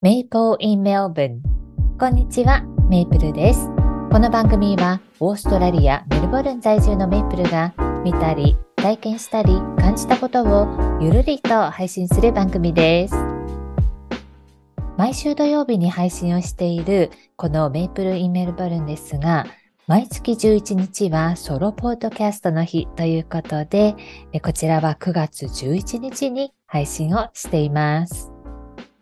メイプル in Melbourne こんにちは、メイプルです。この番組はオーストラリア・メルボルン在住のメイプルが見たり、体験したり、感じたことをゆるりと配信する番組です。毎週土曜日に配信をしているこのメイプル・イン・メルボルンですが、毎月11日はソロポートキャストの日ということで、こちらは9月11日に配信をしています。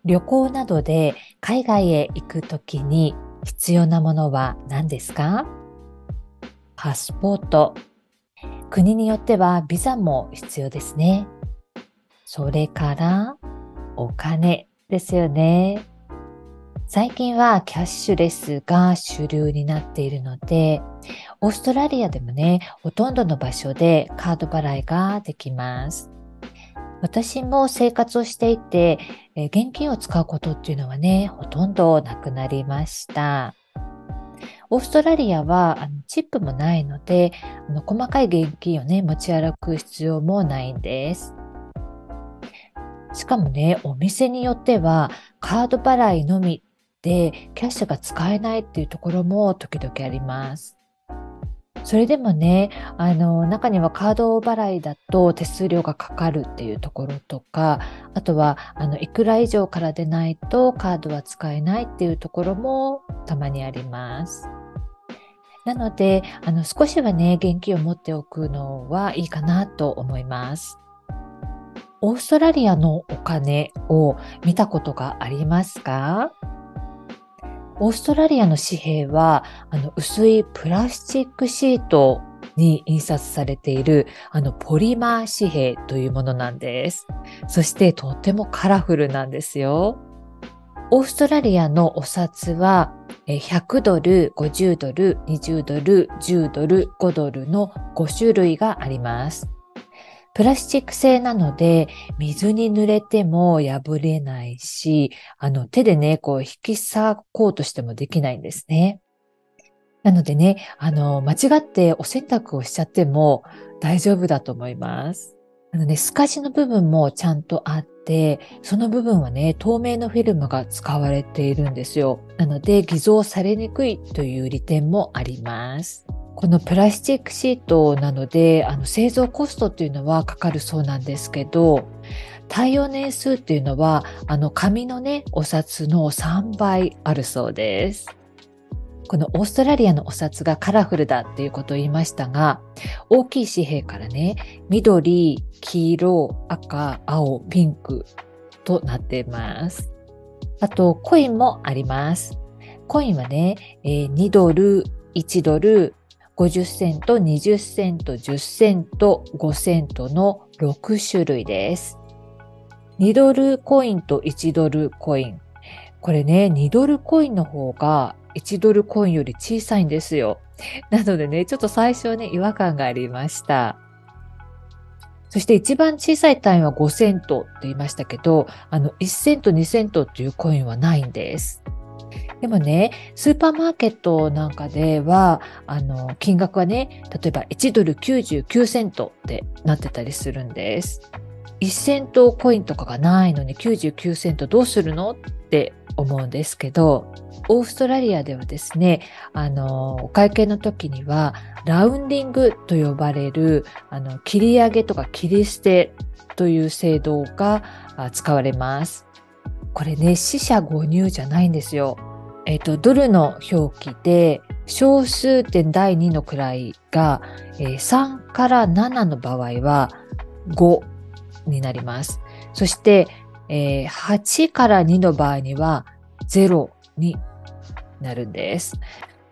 旅行などで海外へ行くときに必要なものは何ですか？パスポート。国によってはビザも必要ですね。それからお金ですよね。最近はキャッシュレスが主流になっているので、オーストラリアでもね、ほとんどの場所でカード払いができます。私も生活をしていて、え現金を使うことっていうのはね、ほとんどなくなりました。オーストラリアはあのチップもないのであの、細かい現金をね、持ち歩く必要もないんです。しかもね、お店によってはカード払いのみでキャッシュが使えないっていうところも時々あります。それでもね、あの、中にはカード払いだと手数料がかかるっていうところとか、あとは、あの、いくら以上からでないとカードは使えないっていうところもたまにあります。なので、あの、少しはね、現金を持っておくのはいいかなと思います。オーストラリアのお金を見たことがありますか？オーストラリアの紙幣は、あの、薄いプラスチックシートに印刷されている、あの、ポリマー紙幣というものなんです。そして、とてもカラフルなんですよ。オーストラリアのお札は、100ドル、50ドル、20ドル、10ドル、5ドルの5種類があります。プラスチック製なので、水に濡れても破れないし、あの、手でね、こう、引き裂こうとしてもできないんですね。なのでね、あの、間違ってお洗濯をしちゃっても大丈夫だと思います。あのね、透かしの部分もちゃんとあって、その部分はね、透明のフィルムが使われているんですよ。なので、偽造されにくいという利点もあります。このプラスチックシートなのであの製造コストっていうのはかかるそうなんですけど耐用年数っていうのはあの紙のねお札の3倍あるそうです。このオーストラリアのお札がカラフルだっていうことを言いましたが大きい紙幣からね緑黄色赤青ピンクとなっています。あとコインもあります。コインはね、えー、2ドル1ドル50セント、20セント、10セント、5セントの6種類です。2ドルコインと1ドルコイン。これね、2ドルコインの方が1ドルコインより小さいんですよ。なのでね、ちょっと最初はね、違和感がありました。そして一番小さい単位は5セントって言いましたけど、あの1セント、2セントっていうコインはないんです。でもね、スーパーマーケットなんかでは、あの、金額はね、例えば1ドル99セントってなってたりするんです。1セントコインとかがないのに99セントどうするのって思うんですけど、オーストラリアではですね、あの、お会計の時には、ラウンディングと呼ばれる、あの、切り上げとか切り捨てという制度が使われます。これね、死者誤入じゃないんですよ。えっ、ー、と、ドルの表記で、小数点第2の位が、えー、3から7の場合は5になります。そして、えー、8から2の場合には0になるんです。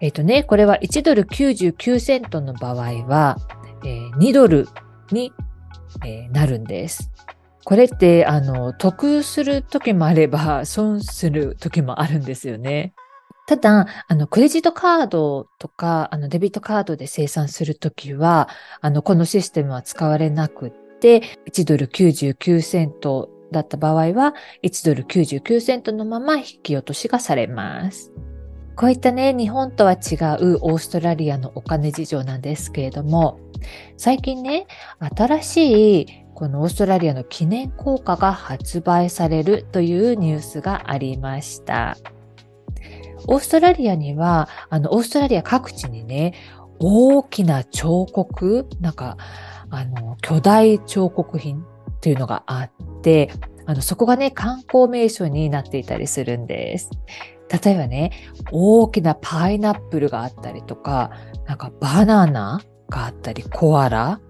えっ、ー、とね、これは1ドル99セントの場合は、えー、2ドルに、えー、なるんです。これって、あの、得する時もあれば、損する時もあるんですよね。ただ、あの、クレジットカードとか、あの、デビットカードで生産するときは、あの、このシステムは使われなくって、1ドル99セントだった場合は、1ドル99セントのまま引き落としがされます。こういったね、日本とは違うオーストラリアのお金事情なんですけれども、最近ね、新しいこのオーストラリアの記念硬貨が発売されるというニュースがありました。オーストラリアには、あの、オーストラリア各地にね、大きな彫刻、なんか、あの、巨大彫刻品っていうのがあって、あの、そこがね、観光名所になっていたりするんです。例えばね、大きなパイナップルがあったりとか、なんかバナナがあったり、コアラ、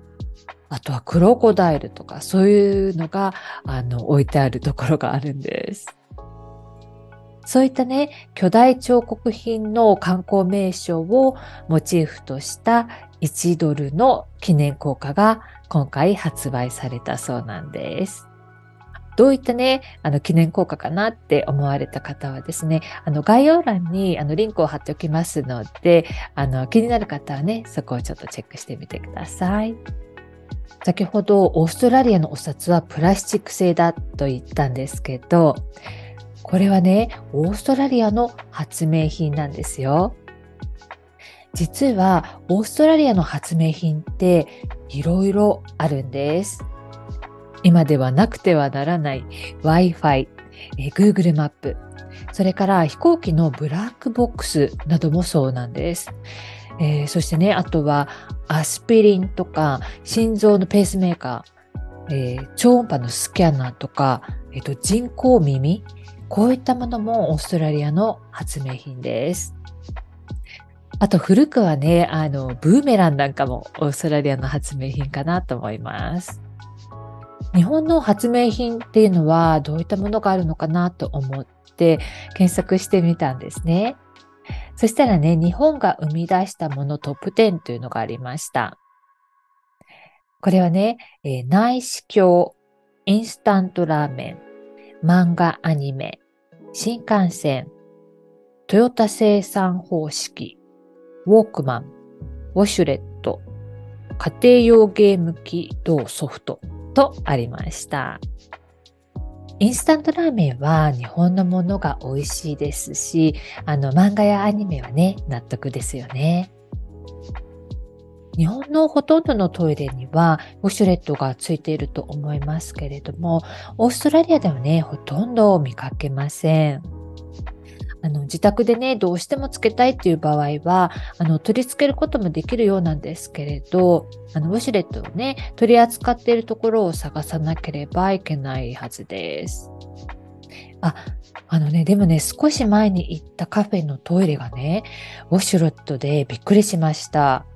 あとはクロコダイルとか、そういうのが、あの、置いてあるところがあるんです。そういったね、巨大彫刻品の観光名所をモチーフとした1ドルの記念硬貨が今回発売されたそうなんです。どういったね、あの記念硬貨かなって思われた方はですね、あの概要欄にあのリンクを貼っておきますので、あの気になる方はね、そこをちょっとチェックしてみてください。先ほどオーストラリアのお札はプラスチック製だと言ったんですけど、これはね、オーストラリアの発明品なんですよ。実はオーストラリアの発明品っていろいろあるんです。今ではなくてはならない Wi-Fi、Google マップ、それから飛行機のブラックボックスなどもそうなんです。えー、そしてね、あとはアスピリンとか心臓のペースメーカー、えー、超音波のスキャナーとか、えーと人工耳、こういったものもオーストラリアの発明品です。あと古くはね、あの、ブーメランなんかもオーストラリアの発明品かなと思います。日本の発明品っていうのはどういったものがあるのかなと思って検索してみたんですね。そしたらね、日本が生み出したものトップ10というのがありました。これはね、えー、内視鏡、インスタントラーメン、漫画アニメ、新幹線、トヨタ生産方式、ウォークマン、ウォシュレット、家庭用ゲーム機同ソフト。とありました。インスタントラーメンは日本のものが美味しいですし、あの漫画やアニメはね、納得ですよね。日本のほとんどのトイレにはウォシュレットがついていると思いますけれども、オーストラリアではね、ほとんど見かけません。あの自宅でね、どうしてもつけたいっていう場合は、あの取り付けることもできるようなんですけれど、あのウォシュレットをね、取り扱っているところを探さなければいけないはずです。あ、あのね、でもね、少し前に行ったカフェのトイレがね、ウォシュレットでびっくりしました。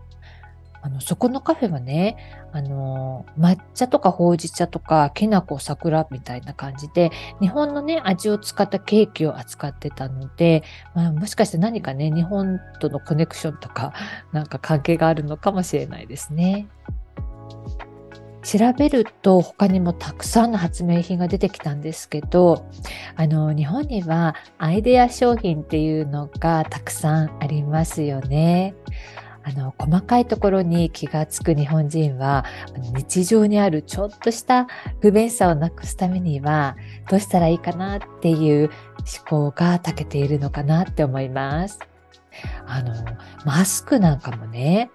あの、そこのカフェはね、あの、抹茶とかほうじ茶とか、きなこ桜みたいな感じで、日本のね、味を使ったケーキを扱ってたので、まあ、もしかして何かね、日本とのコネクションとか、なんか関係があるのかもしれないですね。調べると他にもたくさんの発明品が出てきたんですけどあの日本にはアイデア商品っていうのがたくさんありますよね。あの細かいところに気がつく日本人は日常にあるちょっとした不便さをなくすためにはどうしたらいいかなっていう思考が長けているのかなって思います。あのマスクなんかもね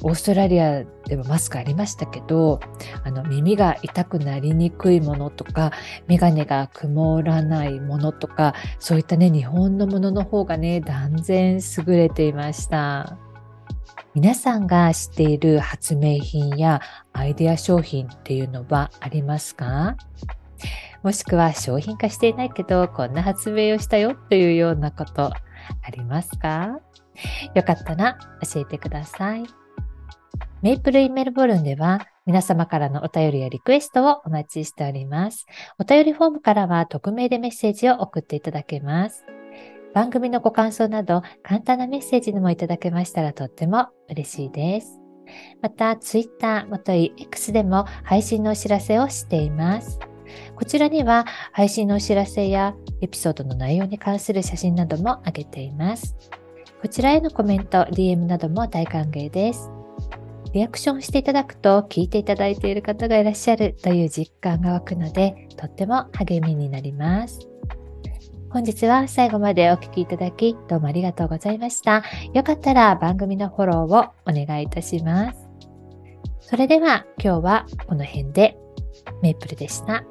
オーストラリアではマスクありましたけどあの耳が痛くなりにくいものとか眼鏡が曇らないものとかそういったね日本のものの方がね断然優れていました。皆さんが知っている発明品やアイデア商品っていうのはありますか？もしくは商品化していないけど、こんな発明をしたよというようなことありますか？よかったら教えてください。メイプルインメルボルンでは皆様からのお便りやリクエストをお待ちしております。お便りフォームからは匿名でメッセージを送っていただけます。番組のご感想など簡単なメッセージでもいただけましたらとっても嬉しいです。また、Twitter またい X でも配信のお知らせをしています。こちらには配信のお知らせやエピソードの内容に関する写真なども上げています。こちらへのコメント、DM なども大歓迎です。リアクションしていただくと聞いていただいている方がいらっしゃるという実感が湧くので、とっても励みになります。本日は最後までお聴きいただき、どうもありがとうございました。よかったら番組のフォローをお願いいたします。それでは今日はこの辺でメイプルでした。